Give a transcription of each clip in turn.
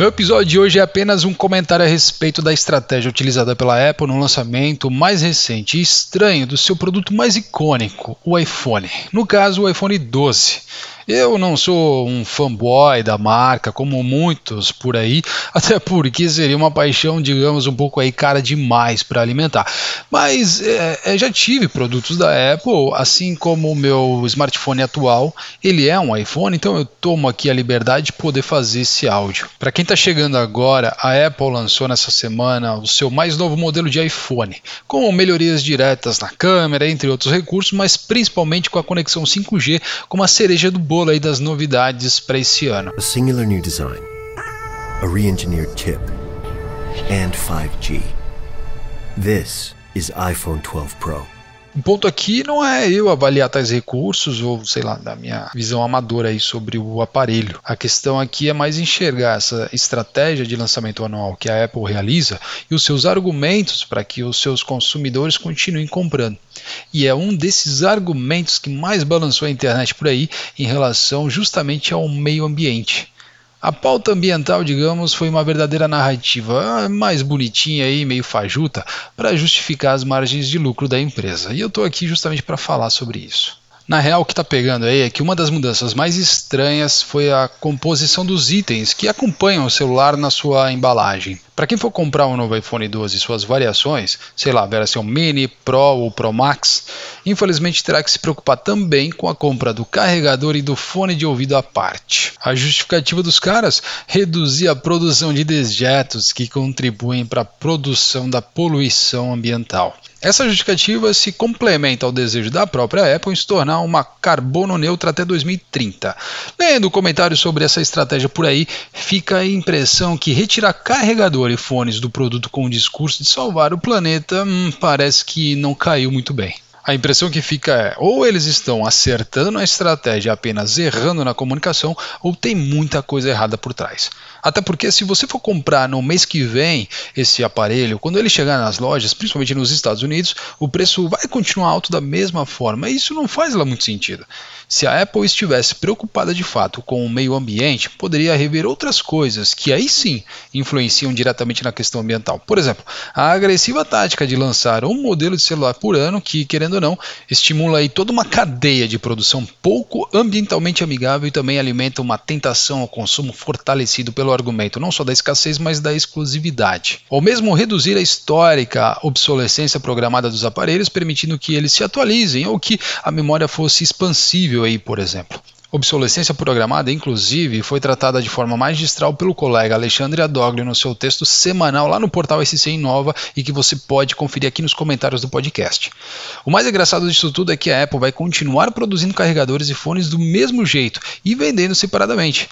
Meu episódio de hoje é apenas um comentário a respeito da estratégia utilizada pela Apple no lançamento mais recente e estranho do seu produto mais icônico, o iPhone. No caso, o iPhone 12. Eu não sou um fanboy da marca, como muitos por aí, até porque seria uma paixão, digamos, um pouco aí cara demais para alimentar. Mas é, é, já tive produtos da Apple, assim como o meu smartphone atual, ele é um iPhone, então eu tomo aqui a liberdade de poder fazer esse áudio. Para quem está chegando agora, a Apple lançou nessa semana o seu mais novo modelo de iPhone, com melhorias diretas na câmera, entre outros recursos, mas principalmente com a conexão 5G como a cereja do bolo bolo aí das novidades para esse ano. A singular new design, a re-engineered chip, and 5G. This is iPhone 12 Pro. O ponto aqui não é eu avaliar tais recursos ou, sei lá, da minha visão amadora aí sobre o aparelho. A questão aqui é mais enxergar essa estratégia de lançamento anual que a Apple realiza e os seus argumentos para que os seus consumidores continuem comprando. E é um desses argumentos que mais balançou a internet por aí em relação justamente ao meio ambiente. A pauta ambiental, digamos, foi uma verdadeira narrativa mais bonitinha e meio fajuta para justificar as margens de lucro da empresa. E eu estou aqui justamente para falar sobre isso. Na real, o que está pegando aí é que uma das mudanças mais estranhas foi a composição dos itens que acompanham o celular na sua embalagem. Para quem for comprar um novo iPhone 12 e suas variações, sei lá, versão Mini, Pro ou Pro Max, infelizmente terá que se preocupar também com a compra do carregador e do fone de ouvido à parte. A justificativa dos caras? Reduzir a produção de dejetos que contribuem para a produção da poluição ambiental. Essa justificativa se complementa ao desejo da própria Apple em se tornar uma carbono neutra até 2030. Lendo comentários sobre essa estratégia por aí, fica a impressão que retirar carregador e fones do produto com o discurso de salvar o planeta hum, parece que não caiu muito bem. A impressão que fica é: ou eles estão acertando a estratégia apenas errando na comunicação, ou tem muita coisa errada por trás. Até porque, se você for comprar no mês que vem esse aparelho, quando ele chegar nas lojas, principalmente nos Estados Unidos, o preço vai continuar alto da mesma forma. E isso não faz lá muito sentido. Se a Apple estivesse preocupada de fato com o meio ambiente, poderia rever outras coisas que aí sim influenciam diretamente na questão ambiental. Por exemplo, a agressiva tática de lançar um modelo de celular por ano, que, querendo ou não, estimula aí toda uma cadeia de produção pouco ambientalmente amigável e também alimenta uma tentação ao consumo fortalecido pelo argumento não só da escassez, mas da exclusividade. Ou mesmo reduzir a histórica obsolescência programada dos aparelhos, permitindo que eles se atualizem ou que a memória fosse expansível aí, por exemplo. Obsolescência programada, inclusive, foi tratada de forma magistral pelo colega Alexandre Adoglio no seu texto semanal lá no portal SC Inova e que você pode conferir aqui nos comentários do podcast. O mais engraçado disso tudo é que a Apple vai continuar produzindo carregadores e fones do mesmo jeito e vendendo separadamente.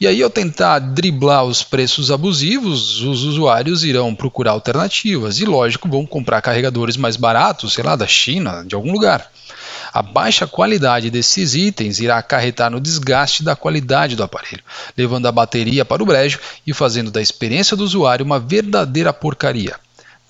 E aí, ao tentar driblar os preços abusivos, os usuários irão procurar alternativas e, lógico, vão comprar carregadores mais baratos, sei lá, da China, de algum lugar. A baixa qualidade desses itens irá acarretar no desgaste da qualidade do aparelho, levando a bateria para o brejo e fazendo da experiência do usuário uma verdadeira porcaria.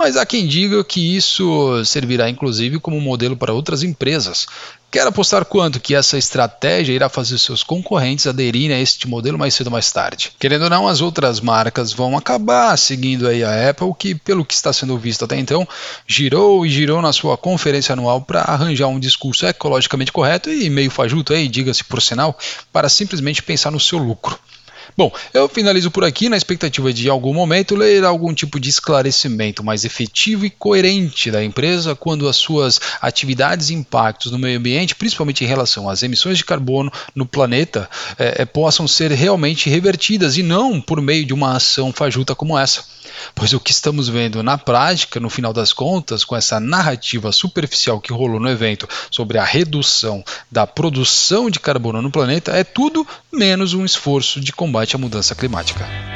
Mas há quem diga que isso servirá inclusive como modelo para outras empresas. Quer apostar quanto que essa estratégia irá fazer seus concorrentes aderirem a este modelo mais cedo ou mais tarde? Querendo ou não, as outras marcas vão acabar seguindo aí a Apple, que pelo que está sendo visto até então, girou e girou na sua conferência anual para arranjar um discurso ecologicamente correto e meio fajuto aí, diga-se por sinal, para simplesmente pensar no seu lucro. Bom, eu finalizo por aqui na expectativa de, em algum momento, ler algum tipo de esclarecimento mais efetivo e coerente da empresa quando as suas atividades e impactos no meio ambiente, principalmente em relação às emissões de carbono no planeta, é, é, possam ser realmente revertidas e não por meio de uma ação fajuta como essa. Pois o que estamos vendo na prática, no final das contas, com essa narrativa superficial que rolou no evento sobre a redução da produção de carbono no planeta, é tudo menos um esforço de combate à mudança climática.